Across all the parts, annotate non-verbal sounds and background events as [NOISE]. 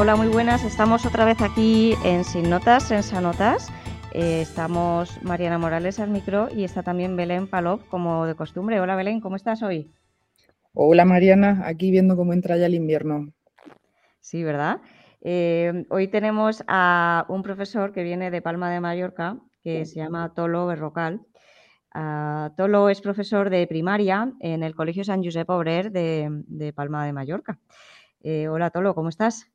Hola, muy buenas. Estamos otra vez aquí en Sin Notas, en Sanotas. Eh, estamos Mariana Morales al micro y está también Belén Palop, como de costumbre. Hola, Belén, ¿cómo estás hoy? Hola, Mariana. Aquí viendo cómo entra ya el invierno. Sí, ¿verdad? Eh, hoy tenemos a un profesor que viene de Palma de Mallorca, que se llama Tolo Berrocal. Ah, Tolo es profesor de primaria en el Colegio San Josep Obrer de, Palma de Mallorca. Eh, hola, Tolo, ¿cómo estás?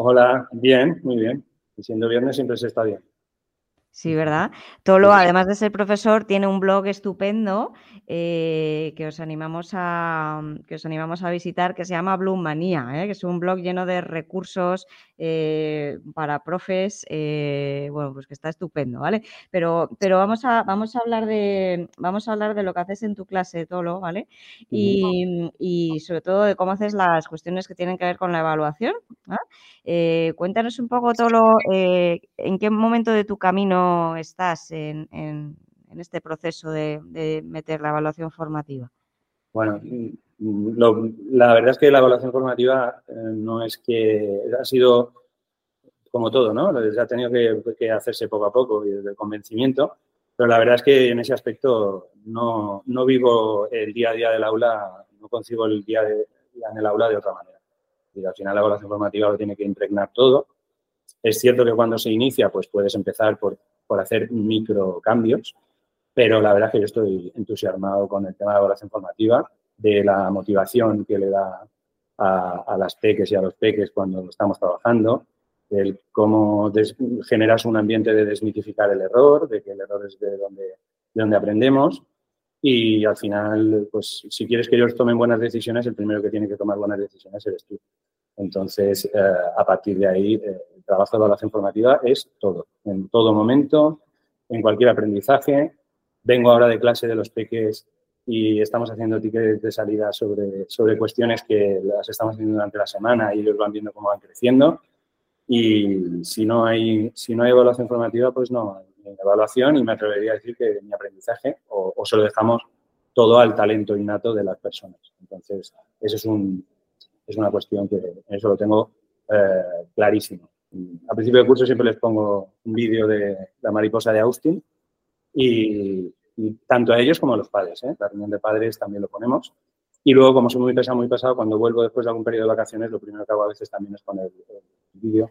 Hola, bien, muy bien. Siendo viernes siempre se está bien. Sí, ¿verdad? Tolo, además de ser profesor, tiene un blog estupendo eh, que, os animamos a, que os animamos a visitar que se llama Bloom Manía, ¿eh? que es un blog lleno de recursos eh, para profes, bueno, pues que está estupendo, ¿vale? Pero, pero vamos, a, vamos, a hablar de, vamos a hablar de lo que haces en tu clase, Tolo, ¿vale? Y, y sobre todo de cómo haces las cuestiones que tienen que ver con la evaluación. cuéntanos un poco, Tolo, en qué momento de tu camino estás en, este proceso de, meter la evaluación formativa? Bueno, la verdad es que la evaluación formativa eh, no es que ha sido como todo, ¿no? Ha tenido que, hacerse poco a poco y desde el convencimiento, pero la verdad es que en ese aspecto no, vivo el día a día del aula, no concibo el día, en el aula de otra manera. Y al final la evaluación formativa lo tiene que impregnar todo es cierto que cuando se inicia, pues puedes empezar por, hacer micro cambios, pero la verdad es que yo estoy entusiasmado con el tema de la evaluación formativa, de la motivación que le da a, las peques y a los peques cuando estamos trabajando, del cómo generas un ambiente de desmitificar el error, de que el error es de donde, de donde aprendemos y al final, pues si quieres que ellos tomen buenas decisiones, el primero que tiene que tomar buenas decisiones eres tú. Entonces, eh, a partir de ahí, eh, trabajo de evaluación formativa es todo, en todo momento, en cualquier aprendizaje. Vengo ahora de clase de los peques y estamos haciendo tickets de salida sobre, sobre cuestiones que las estamos haciendo durante la semana y ellos van viendo cómo van creciendo. Y si no hay, si no hay evaluación formativa, pues no hay evaluación y me atrevería a decir que mi aprendizaje o, o se lo dejamos todo al talento innato de las personas. Entonces, ese es un, es una cuestión que eso lo tengo eh, clarísimo. Al principio del curso siempre les pongo un vídeo de la mariposa de Austin y, tanto a ellos como a los padres. ¿eh? La reunión de padres también lo ponemos. Y luego, como soy muy pesado, muy pesado, cuando vuelvo después de algún periodo de vacaciones, lo primero que hago a veces también es poner el, vídeo,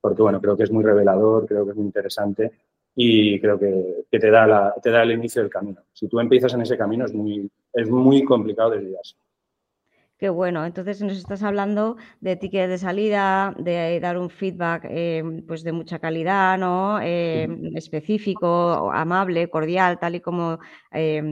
porque bueno, creo que es muy revelador, creo que es muy interesante y creo que, te, da te da el inicio del camino. Si tú empiezas en ese camino es muy, es muy complicado desviarse. Qué bueno, entonces nos estás hablando de tickets de salida, de dar un feedback eh, pues de mucha calidad, ¿no? Eh, específico, amable, cordial, tal y como eh,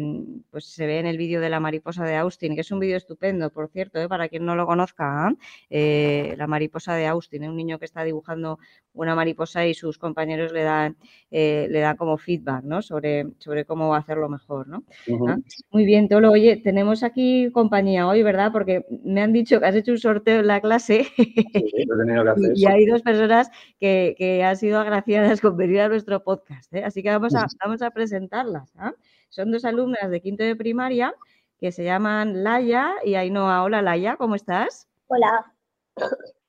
pues se ve en el vídeo de la mariposa de Austin, que es un vídeo estupendo, por cierto, para quien no lo conozca, la mariposa de Austin, un niño que está dibujando una mariposa y sus compañeros le dan, le dan como feedback, ¿no? Sobre, sobre cómo hacerlo mejor, ¿no? ¿Ah? Muy bien, Tolo, oye, tenemos aquí compañía hoy, ¿verdad? Porque me han dicho que has hecho un sorteo en la clase [LAUGHS] y hay dos personas que, han sido agraciadas con venir a nuestro podcast. ¿eh? Así que vamos a, vamos a presentarlas. ¿ah? Son dos alumnas de quinto de primaria que se llaman Laia y Ainhoa. Hola Laia, ¿cómo estás? Hola.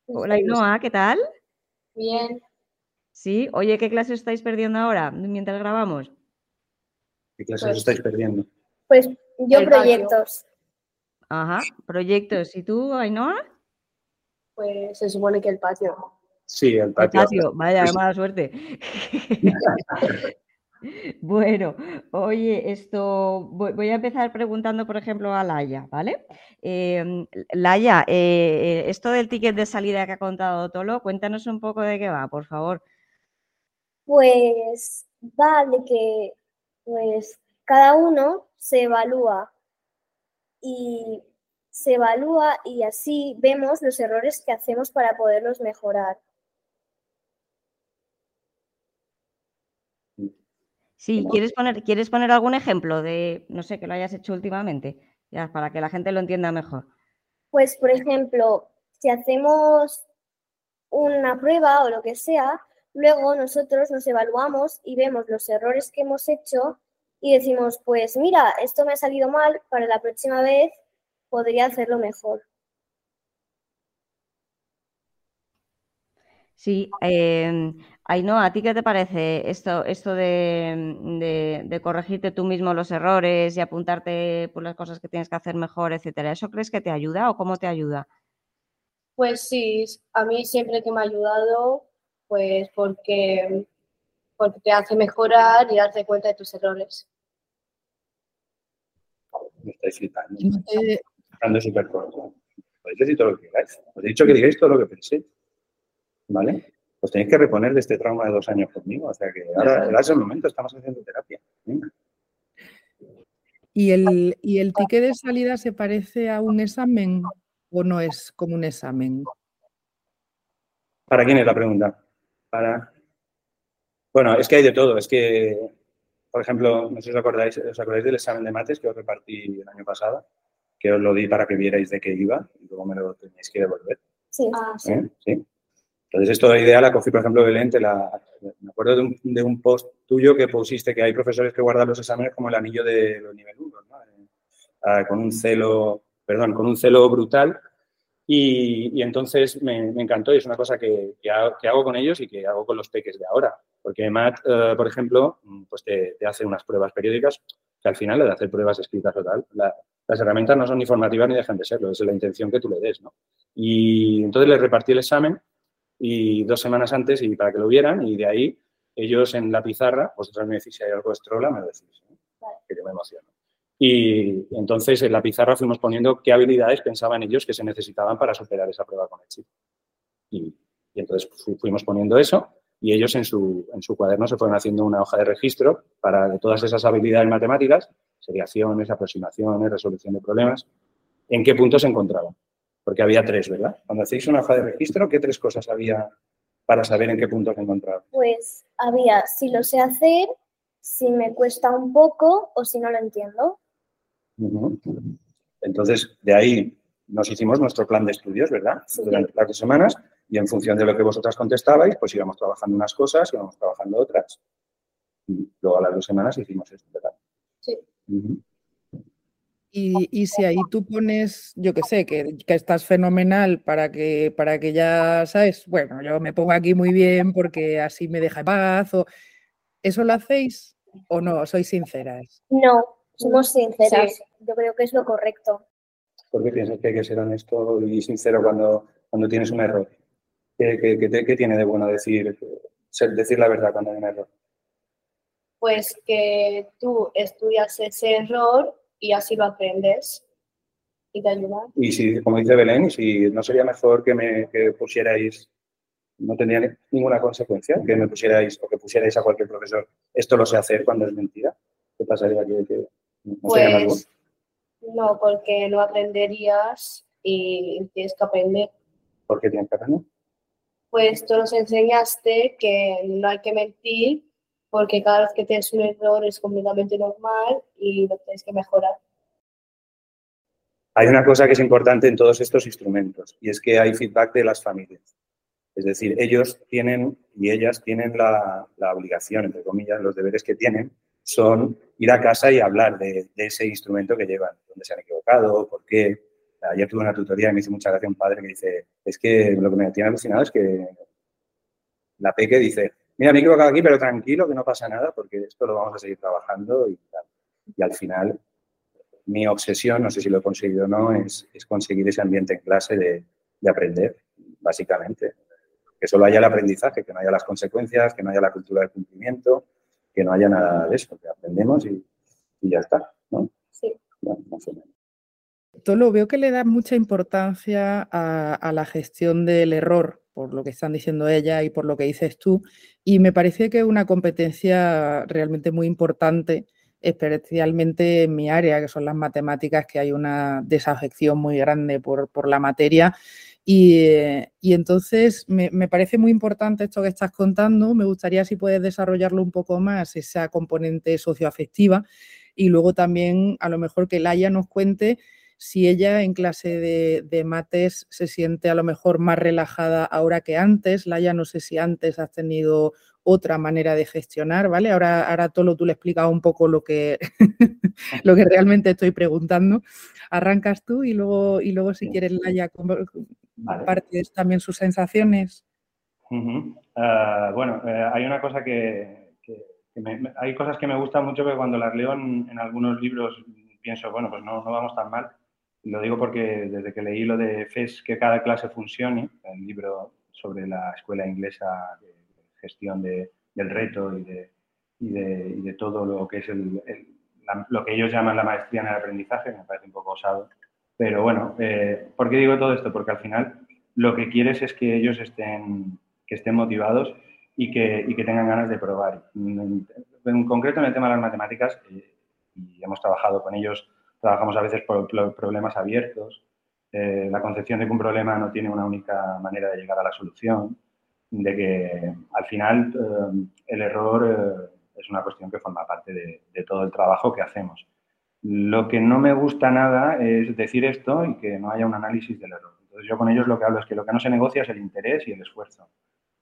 Hola Ainhoa, ¿qué tal? Bien. Sí, oye, ¿qué clase estáis perdiendo ahora mientras grabamos? ¿Qué clases pues estáis perdiendo? Pues yo proyectos. Ajá, proyectos. ¿Y tú, Ainhoa? Pues se supone que el patio. Sí, el patio. El patio, vaya, mala suerte. [LAUGHS] Bueno, oye, esto voy a empezar preguntando, por ejemplo, a Laia, ¿vale? Em, Laia, eh, esto del ticket de salida que ha contado Tolo, cuéntanos un poco de qué va, por favor. Pues va de que pues cada uno se evalúa y se evalúa y así vemos los errores que hacemos para poderlos mejorar. Sí, ¿quieres poner, ¿quieres poner algún ejemplo de, no sé, que lo hayas hecho últimamente? Ya, para que la gente lo entienda mejor. Pues, por ejemplo, si hacemos una prueba o lo que sea, luego nosotros nos evaluamos y vemos los errores que hemos hecho y decimos, pues mira, esto me ha salido mal, para la próxima vez podría hacerlo mejor. Sí, eh, Ainhoa, ¿a ti qué te parece esto, esto de, de, corregirte tú mismo los errores y apuntarte por las cosas que tienes que hacer mejor, etcétera? ¿Eso crees que te ayuda o cómo te ayuda? Pues sí, a mí siempre que me ha ayudado, pues porque, porque te hace mejorar y darte cuenta de tus errores. Me estáis flipando. Estando súper corto. Podéis decir todo lo que queráis. Os he dicho que digáis todo lo que penséis. ¿Vale? Pues tenéis que reponer de este trauma de dos años conmigo. O sea que ahora, es el momento, estamos haciendo terapia. ¿Y el, ¿Y el ticket de salida se parece a un examen o no es como un examen? ¿Para quién es la pregunta? Para. Bueno, es que hay de todo. Es que, por ejemplo, no sé si os acordáis, os acordáis del examen de mates que os repartí el año pasado, que os lo di para que vierais de qué iba y luego me lo teníais que devolver. Sí. Ah, sí. ¿Eh? ¿Sí? Entonces, esto de idea la cogí, por ejemplo, Belén, la, me acuerdo de un, de un, post tuyo que pusiste que hay profesores que guardan los exámenes como el anillo de los nivel 1, ¿no? Eh, con un celo, perdón, con un celo brutal. Y, y entonces me, me, encantó y es una cosa que, que, hago, que, hago, con ellos y que hago con los peques de ahora. Porque Matt, uh, por ejemplo, pues te, te, hace unas pruebas periódicas que al final, de hacer pruebas escritas o tal, la, las herramientas no son ni formativas ni dejan de serlo, es la intención que tú le des, ¿no? Y entonces les repartí el examen y dos semanas antes y para que lo vieran y de ahí ellos en la pizarra, vosotros me decís si hay algo de estrola, me lo decís, ¿no? que yo me emociono. Y entonces en la pizarra fuimos poniendo qué habilidades pensaban ellos que se necesitaban para superar esa prueba con el chip. Y, y entonces fuimos poniendo eso y ellos en su, en su cuaderno se fueron haciendo una hoja de registro para de todas esas habilidades matemáticas, seriaciones, aproximaciones, resolución de problemas, en qué puntos se encontraban porque había tres, ¿verdad? Cuando hacéis una hoja de registro, ¿qué tres cosas había para saber en qué punto se encontraba? Pues había si lo sé hacer, si me cuesta un poco o si no lo entiendo. Entonces, de ahí nos hicimos nuestro plan de estudios, ¿verdad? Sí. Durante las dos semanas y en función de lo que vosotras contestabais, pues íbamos trabajando unas cosas, íbamos trabajando otras. Y luego a las dos semanas hicimos esto, ¿verdad? Sí. Uh -huh. Y, y, si ahí tú pones, yo que sé, que, que, estás fenomenal para que, para que ya, ¿sabes? Bueno, yo me pongo aquí muy bien porque así me deja en paz. O, ¿Eso lo hacéis o no? ¿Sois sinceras? No, somos sinceras. Sí. Yo creo que es lo correcto. ¿Por qué piensas que hay que ser honesto y sincero cuando, cuando tienes un error? ¿Qué, qué, qué, qué tiene de bueno decir, decir la verdad cuando hay un error? Pues que tú estudias ese error y así lo aprendes y te ayuda. Y si, como dice Belén, y si no sería mejor que me que pusierais, no tendría ninguna consecuencia, que me pusierais o que pusierais a cualquier profesor, esto lo sé hacer cuando es mentira. ¿Qué pasaría? ¿Que, que no pues, no, porque no aprenderías y tienes que aprender. ¿Por qué tienes que aprender? Pues tú nos enseñaste que no hay que mentir porque cada vez que tienes un error es completamente normal y lo tienes que mejorar. Hay una cosa que es importante en todos estos instrumentos y es que hay feedback de las familias. Es decir, ellos tienen y ellas tienen la, la obligación, entre comillas, los deberes que tienen son ir a casa y hablar de, de ese instrumento que llevan, dónde se han equivocado, por qué. Ayer tuve una tutoría y me hizo mucha gracia un padre que dice, es que lo que me tiene alucinado es que la peque dice, mira, me he equivocado aquí, pero tranquilo, que no pasa nada, porque esto lo vamos a seguir trabajando y tal. Y al final, mi obsesión, no sé si lo he conseguido o no, es, es conseguir ese ambiente en clase de, de, aprender, básicamente. Que solo haya el aprendizaje, que no haya las consecuencias, que no haya la cultura del cumplimiento, que no haya nada de eso, que aprendemos y, y ya está, ¿no? Sí. Bueno, más o menos. Tolo, veo que le da mucha importancia a, a la gestión del error, por lo que están diciendo ella y por lo que dices tú. Y me parece que es una competencia realmente muy importante, especialmente en mi área, que son las matemáticas, que hay una desafección muy grande por, por la materia. Y, entonces me, me, parece muy importante esto que estás contando. Me gustaría si puedes desarrollarlo un poco más, esa componente socioafectiva. Y luego también a lo mejor que Laia nos cuente si ella en clase de, de, mates se siente a lo mejor más relajada ahora que antes. Laia, no sé si antes has tenido otra manera de gestionar, ¿vale? Ahora, ahora Tolo, tú le explicas un poco lo que, [LAUGHS] lo que realmente estoy preguntando. Arrancas tú y luego, y luego si quieres, Laia, compartes también sus sensaciones. Ah, bueno, eh, hay una cosa que, hay cosas que me gustan mucho que cuando las leo en, algunos libros pienso, bueno, pues no, no, vamos tan mal. Lo digo porque desde que leí lo de FES, que cada clase funcione, el libro sobre la escuela inglesa de gestión de, del reto y de, y, de, y de, todo lo que es el, lo que ellos llaman la maestría en el aprendizaje, me parece un poco osado. Pero bueno, eh, ¿por qué digo todo esto? Porque al final lo que quieres es que ellos estén, que estén motivados y que, y que tengan ganas de probar. En, concreto, en el tema de las matemáticas, eh, y hemos trabajado con ellos, trabajamos a veces por problemas abiertos, eh, la concepción de que un problema no tiene una única manera de llegar a la solución, de que al final eh, el error es una cuestión que forma parte de, todo el trabajo que hacemos. Lo que no me gusta nada es decir esto y que no haya un análisis del error. Entonces yo con ellos lo que hablo es que lo que no se negocia es el interés y el esfuerzo.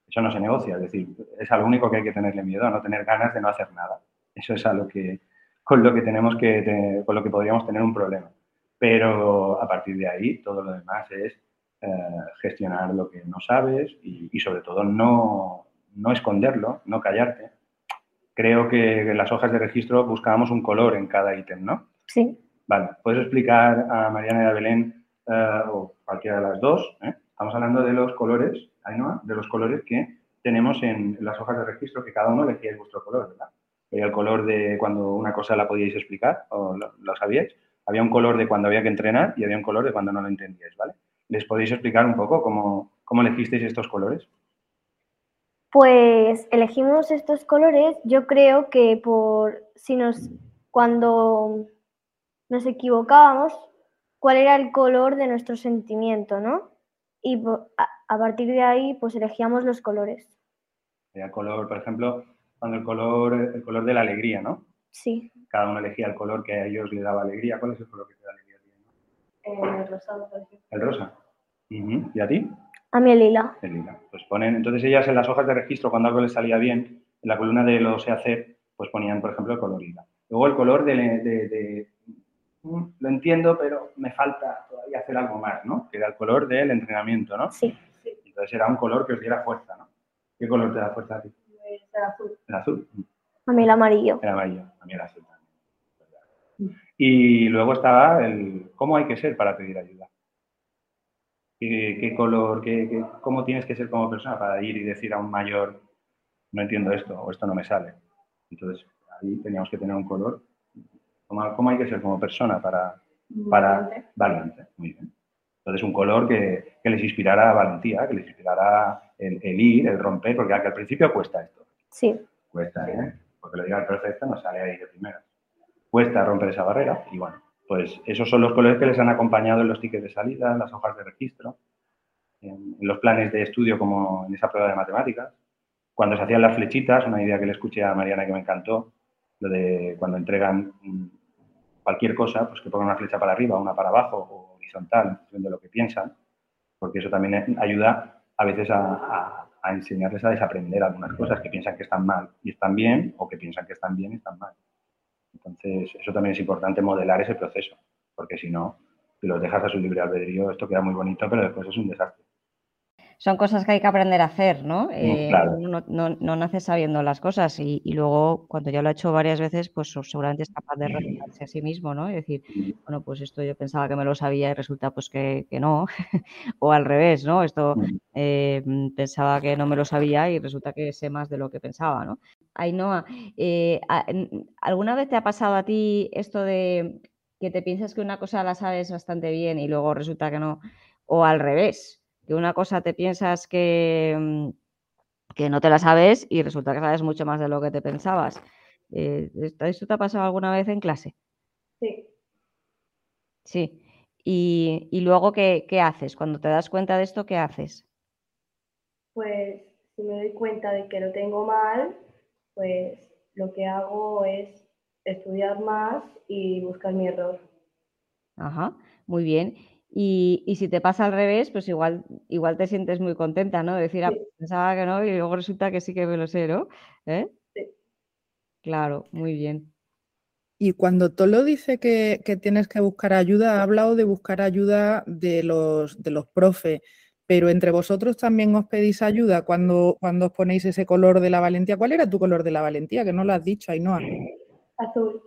Eso no se negocia, es decir, es a lo único que hay que tenerle miedo, no tener ganas de no hacer nada. Eso es a lo que, con lo que tenemos que, con lo que podríamos tener un problema. Pero a partir de ahí, todo lo demás es eh, gestionar lo que no sabes y, sobre todo no, no, esconderlo, no callarte. Creo que en las hojas de registro buscábamos un color en cada ítem, ¿no? Sí. Vale, ¿puedes explicar a Mariana y a Belén, eh, o cualquiera de las dos, ¿eh? estamos hablando de los colores de los colores que tenemos en las hojas de registro, que cada uno elegía vuestro color, ¿verdad? Había el color de cuando una cosa la podíais explicar o lo, sabíais. Había un color de cuando había que entrenar y había un color de cuando no lo entendíais, ¿vale? ¿Les podéis explicar un poco cómo, cómo elegisteis estos colores? Pues elegimos estos colores, yo creo que por si nos cuando nos equivocábamos, cuál era el color de nuestro sentimiento, ¿no? Y a partir de ahí, pues elegíamos los colores. El color, por ejemplo, cuando el color, el color de la alegría, ¿no? Sí. Cada uno elegía el color que a ellos le daba alegría. ¿Cuál es el color que te da alegría? Eh, el rosado, por ejemplo. El rosa. ¿Y a ti? A mí el lila. El lila. Pues ponen, entonces ellas en las hojas de registro, cuando algo les salía bien, en la columna de lo sé hacer, pues ponían, por ejemplo, el color lila. Luego el color de mm, lo entiendo, pero me falta todavía hacer algo más, ¿no? Que era el color del entrenamiento, ¿no? Sí. Entonces era un color que os diera fuerza, ¿no? ¿Qué color te da fuerza a ti? El azul. El azul. A mí el amarillo. El amarillo, a mí el azul. Y luego estaba el cómo hay que ser para pedir ayuda. ¿Qué, color, qué, cómo tienes que ser como persona para ir y decir a un mayor, no entiendo esto o esto no me sale? Entonces, ahí teníamos que tener un color. ¿Cómo, cómo hay que ser como persona para... para valiente, muy bien. Entonces, un color que, les inspirara valentía, que les inspirara el, ir, el romper, porque al principio cuesta esto. Sí. Cuesta, ¿eh? Porque lo diga el perfecto no sale ahí de primera. Cuesta romper esa barrera y bueno, pues esos son los colores que les han acompañado en los tickets de salida, en las hojas de registro, en, los planes de estudio como en esa prueba de matemáticas. Cuando se hacían las flechitas, una idea que le escuché a Mariana que me encantó, lo de cuando entregan cualquier cosa, pues que pongan una flecha para arriba, una para abajo horizontal, de lo que piensan, porque eso también ayuda a veces a, enseñarles a desaprender algunas cosas que piensan que están mal y están bien, o que piensan que están bien y están mal. Entonces, eso también es importante modelar ese proceso, porque si no, si los dejas a su libre albedrío, esto queda muy bonito, pero después es un desastre son cosas que hay que aprender a hacer, ¿no? Eh, no, no, nace sabiendo las cosas y, luego cuando ya lo ha hecho varias veces, pues seguramente es capaz de refutarse a sí mismo, ¿no? Y decir, bueno, pues esto yo pensaba que me lo sabía y resulta pues que, no, [LAUGHS] o al revés, ¿no? Esto eh, pensaba que no me lo sabía y resulta que sé más de lo que pensaba, ¿no? Ainhoa, eh, ¿alguna vez te ha pasado a ti esto de que te piensas que una cosa la sabes bastante bien y luego resulta que no, o al revés? que una cosa te piensas que, mm, que no te la sabes y resulta que sabes mucho más de lo que te pensabas. Eh, ¿Esto te ha pasado alguna vez en clase? Sí. Sí. ¿Y, luego ¿qué, haces? Cuando te das cuenta de esto, ¿qué haces? Pues si me doy cuenta de que lo tengo mal, pues lo que hago es estudiar más y buscar mi error. Ajá, muy bien. Y, si te pasa al revés, pues igual, igual te sientes muy contenta, ¿no? decir, ah, pensaba que no y luego resulta que sí que me lo sé, ¿no? ¿Eh? Sí. Claro, muy bien. Y cuando Tolo dice que, tienes que buscar ayuda, ha hablado de buscar ayuda de los, de los profes. Pero entre vosotros también os pedís ayuda cuando, cuando os ponéis ese color de la valentía. ¿Cuál era tu color de la valentía? Que no lo has dicho, Ainhoa. Azul.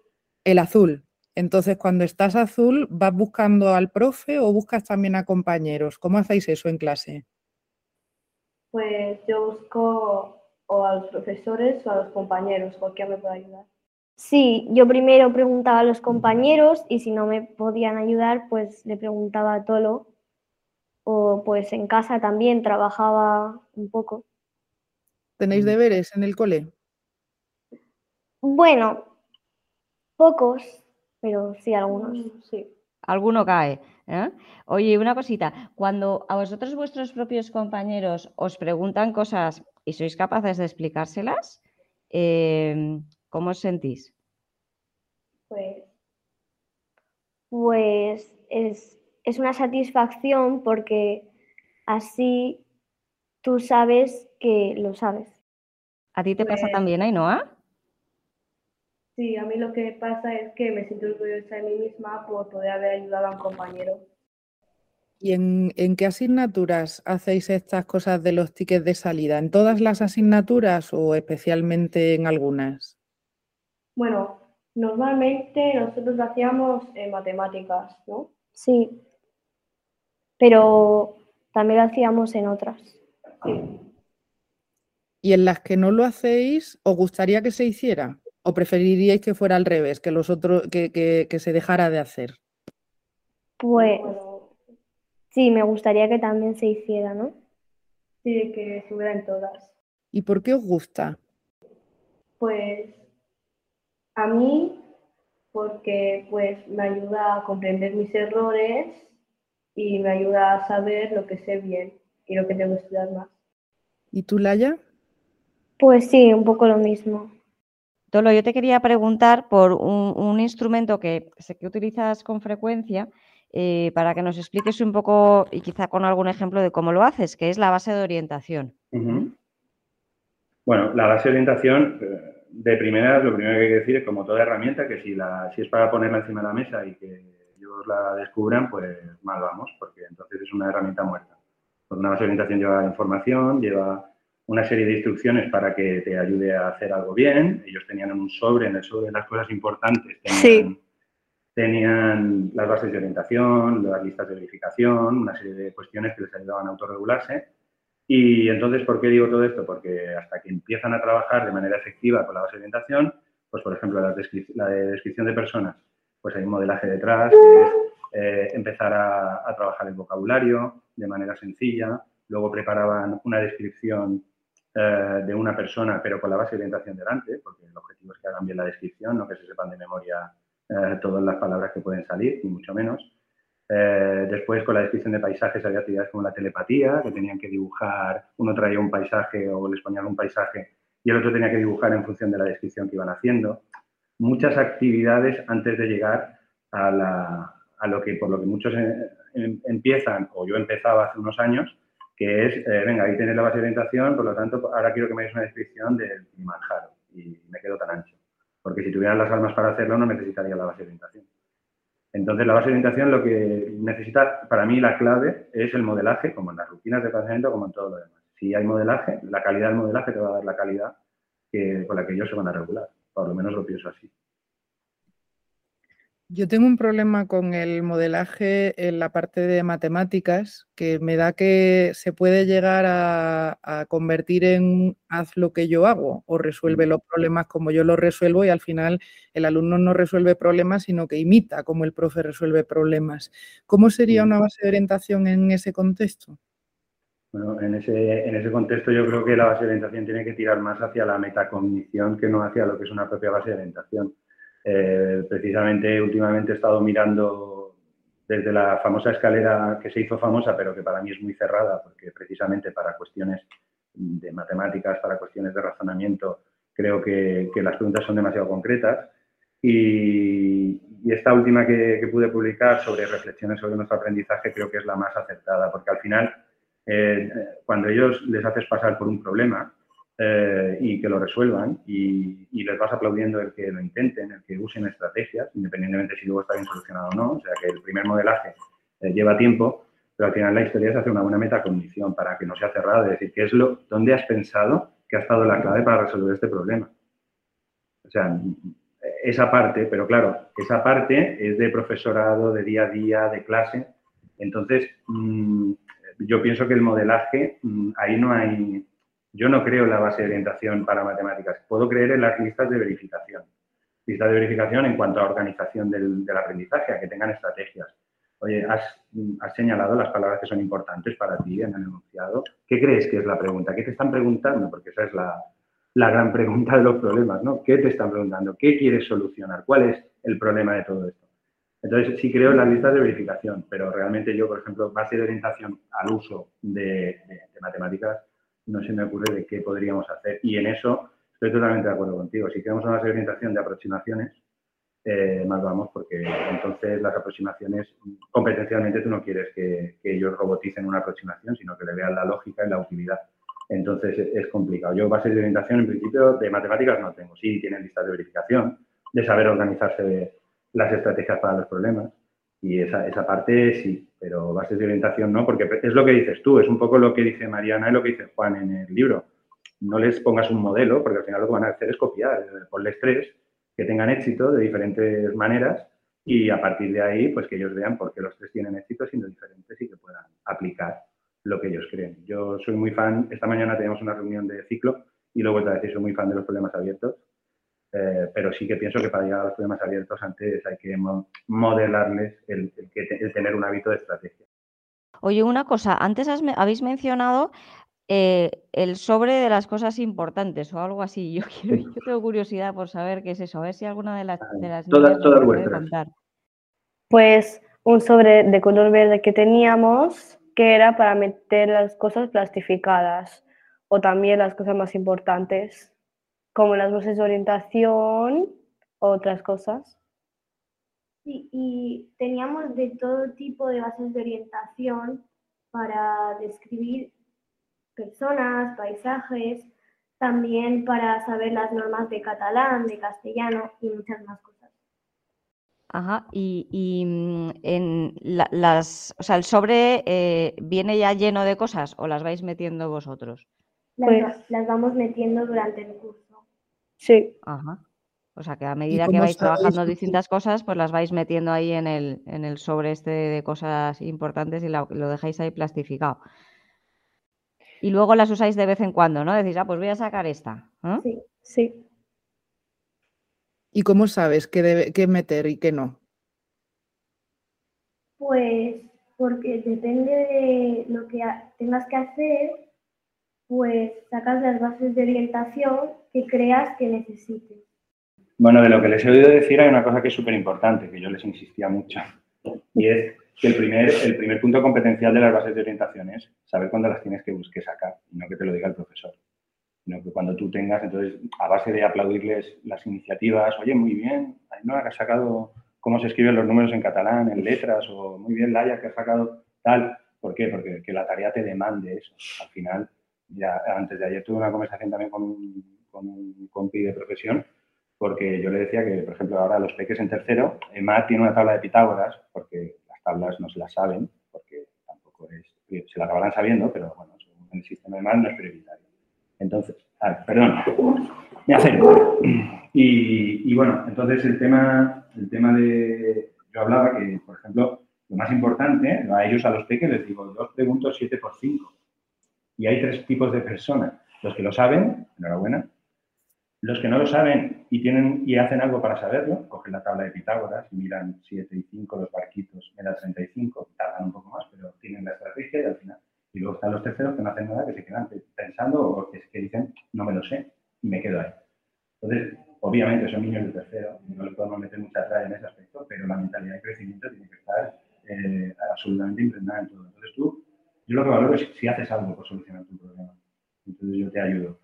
El azul. Entonces, cuando estás azul, ¿vas buscando al profe o buscas también a compañeros? ¿Cómo hacéis eso en clase? Pues yo busco o a los profesores o a los compañeros, cualquiera me puede ayudar. Sí, yo primero preguntaba a los compañeros y si no me podían ayudar, pues le preguntaba a Tolo. O pues en casa también trabajaba un poco. ¿Tenéis deberes en el cole? Bueno, pocos, pero sí algunos. Sí. Alguno cae. ¿eh? Oye, una cosita, cuando a vosotros vuestros propios compañeros os preguntan cosas y sois capaces de explicárselas, eh, ¿cómo os sentís? Pues Pues es, es una satisfacción porque así tú sabes que lo sabes. ¿A ti te pasa Pues- también, Ainhoa? sí, a mí lo que pasa es que me siento orgullosa de mí misma por poder haber ayudado a un compañero. ¿Y en, en qué asignaturas hacéis estas cosas de los tickets de salida? ¿En todas las asignaturas o especialmente en algunas? Bueno, normalmente nosotros lo hacíamos en matemáticas, ¿no? Sí, pero también lo hacíamos en otras. ¿Y en las que no lo hacéis, os gustaría que se hiciera? ¿O preferiríais que fuera al revés, que los otros, que, que- que se dejara de hacer? Pues sí, me gustaría que también se hiciera, ¿no? sí, que estuviera en todas. ¿Y por qué os gusta? Pues a mí, porque pues me ayuda a comprender mis errores y me ayuda a saber lo que sé bien y lo que tengo que estudiar más. ¿Y tú, Laia? Pues sí, un poco lo mismo. Tolo, yo te quería preguntar por un, un instrumento que sé que utilizas con frecuencia eh, para que nos expliques un poco y quizá con algún ejemplo de cómo lo haces, que es la base de orientación. Bueno, la base de orientación, eh, de primera, lo primero que hay que decir es como toda herramienta, que si, la, si es para ponerla encima de la mesa y que ellos la descubran, pues mal vamos, porque entonces es una herramienta muerta. Porque una base de orientación lleva información, lleva una serie de instrucciones para que te ayude a hacer algo bien. Ellos tenían un sobre, en el sobre las cosas importantes tenían, Sí. tenían las bases de orientación, las listas de verificación, una serie de cuestiones que les ayudaban a autorregularse. Y entonces, ¿por qué digo todo esto? Porque hasta que empiezan a trabajar de manera efectiva con la base de orientación, pues por ejemplo, la, la de descripción de personas, pues hay un modelaje detrás, que es eh, empezar a, trabajar el vocabulario de manera sencilla, luego preparaban una descripción eh, de una persona, pero con la base de orientación delante, porque el objetivo es que hagan bien la descripción, no que se sepan de memoria eh, todas las palabras que pueden salir, ni mucho menos. Después, con la descripción de paisajes, había actividades como la telepatía, que tenían que dibujar, uno traía un paisaje o les ponían un paisaje y el otro tenía que dibujar en función de la descripción que iban haciendo. Muchas actividades antes de llegar a, la- lo que por lo que muchos eh, em- empiezan, o yo empezaba hace unos años, que es, eh, venga, ahí tenéis la base de orientación, por lo tanto, ahora quiero que me hagáis una descripción del Kilimanjaro y me quedo tan ancho. Porque si tuvieran las almas para hacerlo, no necesitaría la base de orientación. Entonces, la base de orientación lo que necesita, para mí, la clave es el modelaje, como en las rutinas de pensamiento, como en todo lo demás. Si hay modelaje, la calidad del modelaje te va a dar la calidad que, con la que ellos se van a regular. Por lo menos lo pienso así. Yo tengo un problema con el modelaje en la parte de matemáticas, que me da que se puede llegar a, a convertir en haz lo que yo hago o resuelve los problemas como yo los resuelvo y al final el alumno no resuelve problemas, sino que imita cómo el profe resuelve problemas. ¿Cómo sería una base de orientación en ese contexto? Bueno, en ese, en ese contexto yo creo que la base de orientación tiene que tirar más hacia la metacognición que no hacia lo que es una propia base de orientación. Eh, precisamente últimamente he estado mirando desde la famosa escalera que se hizo famosa, pero que para mí es muy cerrada, porque precisamente para cuestiones de matemáticas, para cuestiones de razonamiento, creo que, que las preguntas son demasiado concretas. Y, y esta última que, que, pude publicar sobre reflexiones sobre nuestro aprendizaje creo que es la más acertada, porque al final, eh, cuando ellos les haces pasar por un problema, eh, y que lo resuelvan y, y, les vas aplaudiendo el que lo intenten, el que usen estrategias, independientemente si luego está bien solucionado o no. O sea que el primer modelaje eh, lleva tiempo, pero al final la historia es hacer una buena metacognición para que no sea cerrada, es decir, ¿qué es lo, ¿dónde has pensado que ha estado la clave para resolver este problema? O sea, esa parte, pero claro, esa parte es de profesorado, de día a día, de clase. Entonces, mm, yo pienso que el modelaje, mm, ahí no hay, yo no creo en la base de orientación para matemáticas, puedo creer en las listas de verificación. Listas de verificación en cuanto a organización del, aprendizaje, a que tengan estrategias. Oye, has, has, señalado las palabras que son importantes para ti en el enunciado. ¿Qué crees que es la pregunta? ¿Qué te están preguntando? Porque esa es la gran pregunta de los problemas, ¿no? ¿Qué te están preguntando? ¿Qué quieres solucionar? ¿Cuál es el problema de todo esto? Entonces, sí creo en las listas de verificación, pero realmente yo, por ejemplo, base de orientación al uso de, matemáticas, no se me ocurre de qué podríamos hacer. Y en eso estoy totalmente de acuerdo contigo. Si queremos una base de orientación de aproximaciones, eh, más vamos, porque entonces las aproximaciones, competencialmente tú no quieres que, que ellos roboticen una aproximación, sino que le vean la lógica y la utilidad. Entonces es complicado. Yo bases de orientación en principio de matemáticas no tengo. Sí tienen listas de verificación, de saber organizarse las estrategias para los problemas. Y esa, esa parte sí, pero bases de orientación no, porque es lo que dices tú, es un poco lo que dice Mariana y lo que dice Juan en el libro. No les pongas un modelo, porque al final lo que van a hacer es copiar. Ponles tres que tengan éxito de diferentes maneras y a partir de ahí, pues que ellos vean por qué los tres tienen éxito siendo diferentes y que puedan aplicar lo que ellos creen. Yo soy muy fan, esta mañana teníamos una reunión de ciclo y luego te decir, soy muy fan de los problemas abiertos, eh, pero sí que pienso que para llegar a los problemas abiertos antes hay que modelarles el, tener un hábito de estrategia. Oye, una cosa, antes habéis mencionado eh, el sobre de las cosas importantes o algo así. [LAUGHS] Yo, quiero, yo tengo curiosidad por saber qué es eso, a ver si alguna de las, de las todas, todas vuestras. Pues un sobre de color verde que teníamos que era para meter las cosas plastificadas o también las cosas más importantes, como las bases de orientación otras cosas. Sí, y teníamos de todo tipo de bases de orientación para describir personas, paisajes, también para saber las normas de catalán, de castellano y muchas más cosas. Ajá, y, mm, en las, o sea, el sobre eh, viene ya lleno de cosas o las vais metiendo vosotros. Las, pues las vamos metiendo durante el curso. Sí. Ajá. O sea que a medida que vais trabajando distintas cosas, pues las vais metiendo ahí en el, en el sobre este de cosas importantes y lo, lo dejáis ahí plastificado. Y luego las usáis de vez en cuando, ¿no? Decís, ah, pues voy a sacar esta. Sí, sí. ¿Y cómo sabes qué, debe, qué meter y qué no? Pues porque depende de lo que tengas que hacer, pues sacas las bases de orientación que creas que necesites. Bueno, de lo que les he oído decir hay una cosa que es súper importante, que yo les insistía mucho, y es que el primer, el primer punto competencial de las bases de orientación es saber cuándo las tienes que buscar sacar, y no que te lo diga el profesor sino que cuando tú tengas, entonces, a base de aplaudirles las iniciativas, oye, muy bien, no que ha sacado cómo se escriben los números en catalán, en letras, o muy bien, Laia, que ha sacado tal. ¿Por qué? Porque que la tarea te demande eso. Al final, ya antes de ayer tuve una conversación también con un, con un compi de profesión, porque yo le decía que, por ejemplo, ahora los peques en tercero, EMA tiene una tabla de Pitágoras, porque las tablas no se las saben, porque tampoco es, se la acabarán sabiendo, pero bueno, en el sistema de no es prioritario. Entonces, perdón, me acerco. Y, bueno, entonces el tema, el tema de, yo hablaba que, por ejemplo, lo más importante, a ellos, a los peques, les digo, dos preguntos, siete por cinco. Y hay tres tipos de personas. Los que lo saben, enhorabuena. Los que no lo saben y tienen y hacen algo para saberlo, cogen la tabla de Pitágoras y miran 7 y 5, los barquitos me da 35, tardan un poco más, pero tienen la estrategia y al final y luego están los terceros que no hacen nada, que se quedan pensando o que, que dicen, no me lo sé, y me quedo ahí. Entonces, obviamente son niños de tercero, no le podemos meter mucha raya en ese aspecto, pero la mentalidad de crecimiento tiene que estar eh, absolutamente impregnada en todo. Entonces tú, yo lo que valoro es si haces algo por solucionar tu problema. Entonces yo te ayudo.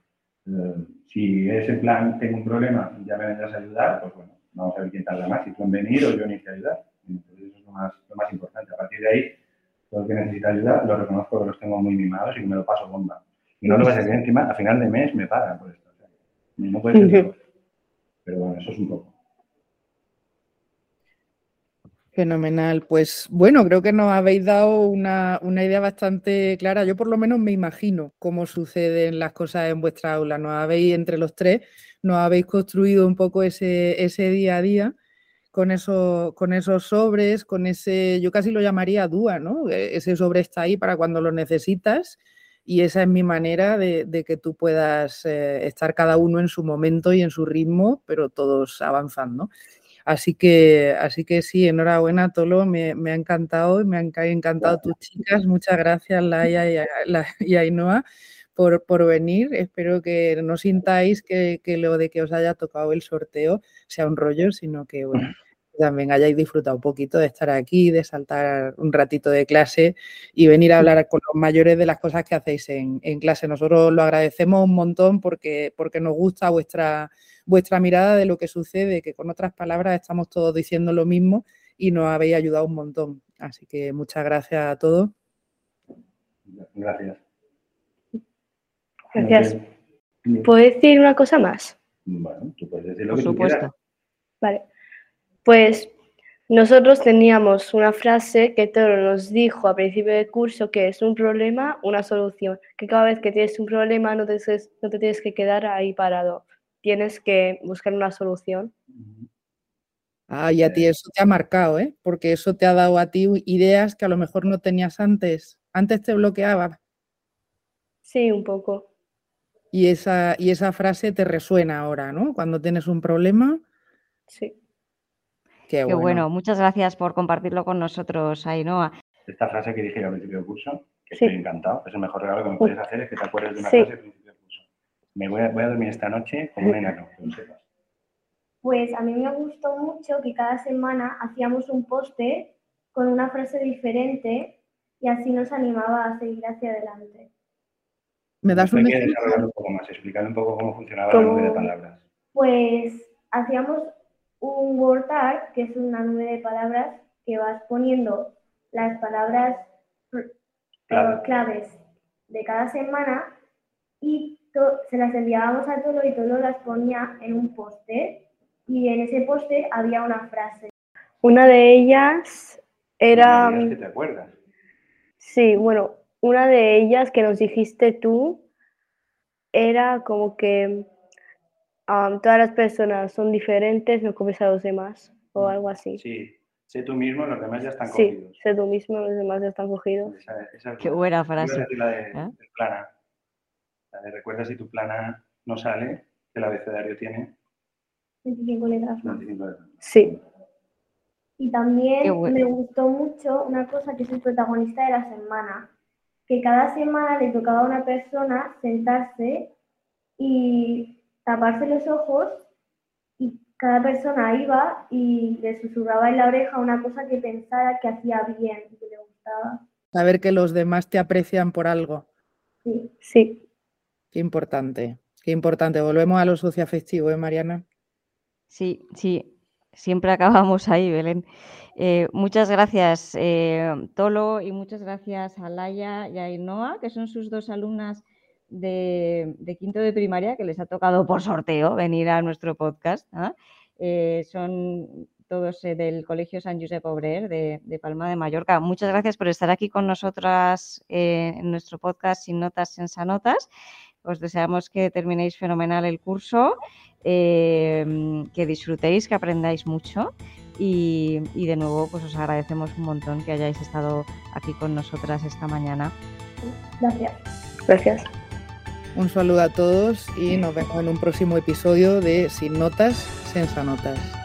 Eh, si es en plan, tengo un problema, ya me vendrás a ayudar, pues bueno, vamos a ver quién tarda más, si tú en venir o yo en irte a ayudar. Entonces eso es lo más, lo más importante. A partir de ahí, todo el que necesita ayuda, lo reconozco que los tengo muy mimados y que me lo paso bomba. Y no lo vas a decir encima, a final de mes me pagan por esto. no puede ser Pero bueno, eso es un poco. Fenomenal. Pues bueno, creo que nos habéis dado una, idea bastante clara. Yo por lo menos me imagino cómo suceden las cosas en vuestra aula. Nos habéis, entre los tres, nos habéis construido un poco ese, ese día a día con, eso, con esos sobres, con ese, yo casi lo llamaría dúa, ¿no? E, ese sobre está ahí para cuando lo necesitas y esa es mi manera de, que tú puedas eh, estar cada uno en su momento y en su ritmo, pero todos avanzando. Así que, así que sí, enhorabuena, Tolo, me, me ha encantado y me han encantado tus chicas. Muchas gracias, Laia y, [LAUGHS] Ainhoa, por, por, venir. Espero que no sintáis que, que, lo de que os haya tocado el sorteo sea un rollo, sino que bueno, también hayáis disfrutado un poquito de estar aquí, de saltar un ratito de clase y venir a hablar con los mayores de las cosas que hacéis en, en clase. Nosotros lo agradecemos un montón porque, porque nos gusta vuestra vuestra mirada de lo que sucede, que con otras palabras estamos todos diciendo lo mismo y nos habéis ayudado un montón. Así que muchas gracias a todos. Gracias. Gracias. ¿Puedo decir una cosa más? Bueno, tú puedes decir lo Por que supuesto. Vale. Pues nosotros teníamos una frase que Toro nos dijo a principio del curso que es un problema, una solución. Que cada vez que tienes un problema no te, no te tienes que quedar ahí parado tienes que buscar una solución. Ah, y a ti eso te ha marcado, ¿eh? Porque eso te ha dado a ti ideas que a lo mejor no tenías antes. Antes te bloqueaba. Sí, un poco. Y esa, y esa frase te resuena ahora, ¿no? Cuando tienes un problema. Sí. Qué bueno. Muchas gracias por compartirlo con nosotros, Ainhoa. Esta frase que dije al principio del curso, que estoy encantado, es el mejor regalo que me puedes hacer, es que te acuerdes de una frase me voy a, dormir esta noche como un enano, Pues a mí me gustó mucho que cada semana hacíamos un poste con una frase diferente y así nos animaba a seguir hacia adelante. ¿Me das un ejemplo? un poco más, explicar un poco cómo funcionaba la nube de palabras. Pues hacíamos un word art, que es una nube de palabras que vas poniendo las palabras claves de cada semana y se las enviábamos a Tolo y Tolo las ponía en un poste y en ese poste había una frase. Una de ellas era... ¿Qué te acuerdas? Sí, bueno, una de ellas que nos dijiste tú era como que todas las personas son diferentes, no comes a los demás o mm, algo así. Sí, sé tú mismo, los demás ya están cogidos. Sí, sé tú mismo, los demás ya están cogidos. Qué buena frase. La de, ¿Eh? plana recuerda si tu plana no sale, que el abecedario tiene 25 letras. Sí. Y también me gustó mucho una cosa que es el protagonista de la semana, que cada semana le tocaba a una persona sentarse y taparse los ojos y cada persona iba y le susurraba en la oreja una cosa que pensara que hacía bien y que le gustaba. Saber que los demás te aprecian por algo. Sí. Sí. Qué importante, qué importante. Volvemos a lo socioafectivo, ¿eh, Mariana? Sí, sí, siempre acabamos ahí, Belén. Eh, muchas gracias, eh, Tolo, y muchas gracias a Laia y a Inoa, que son sus dos alumnas de, quinto de primaria, que les ha tocado por sorteo venir a nuestro podcast. ¿ah? son todos del Colegio San Josep Obrer de, de, Palma de Mallorca. Muchas gracias por estar aquí con nosotras en nuestro podcast Sin Notas, Sensa Notas os deseamos que terminéis fenomenal el curso, eh, que disfrutéis, que aprendáis mucho y, de nuevo pues os agradecemos un montón que hayáis estado aquí con nosotras esta mañana. Gracias. Gracias. Un saludo a todos y nos vemos en un próximo episodio de Sin Notas, Sensa Notas.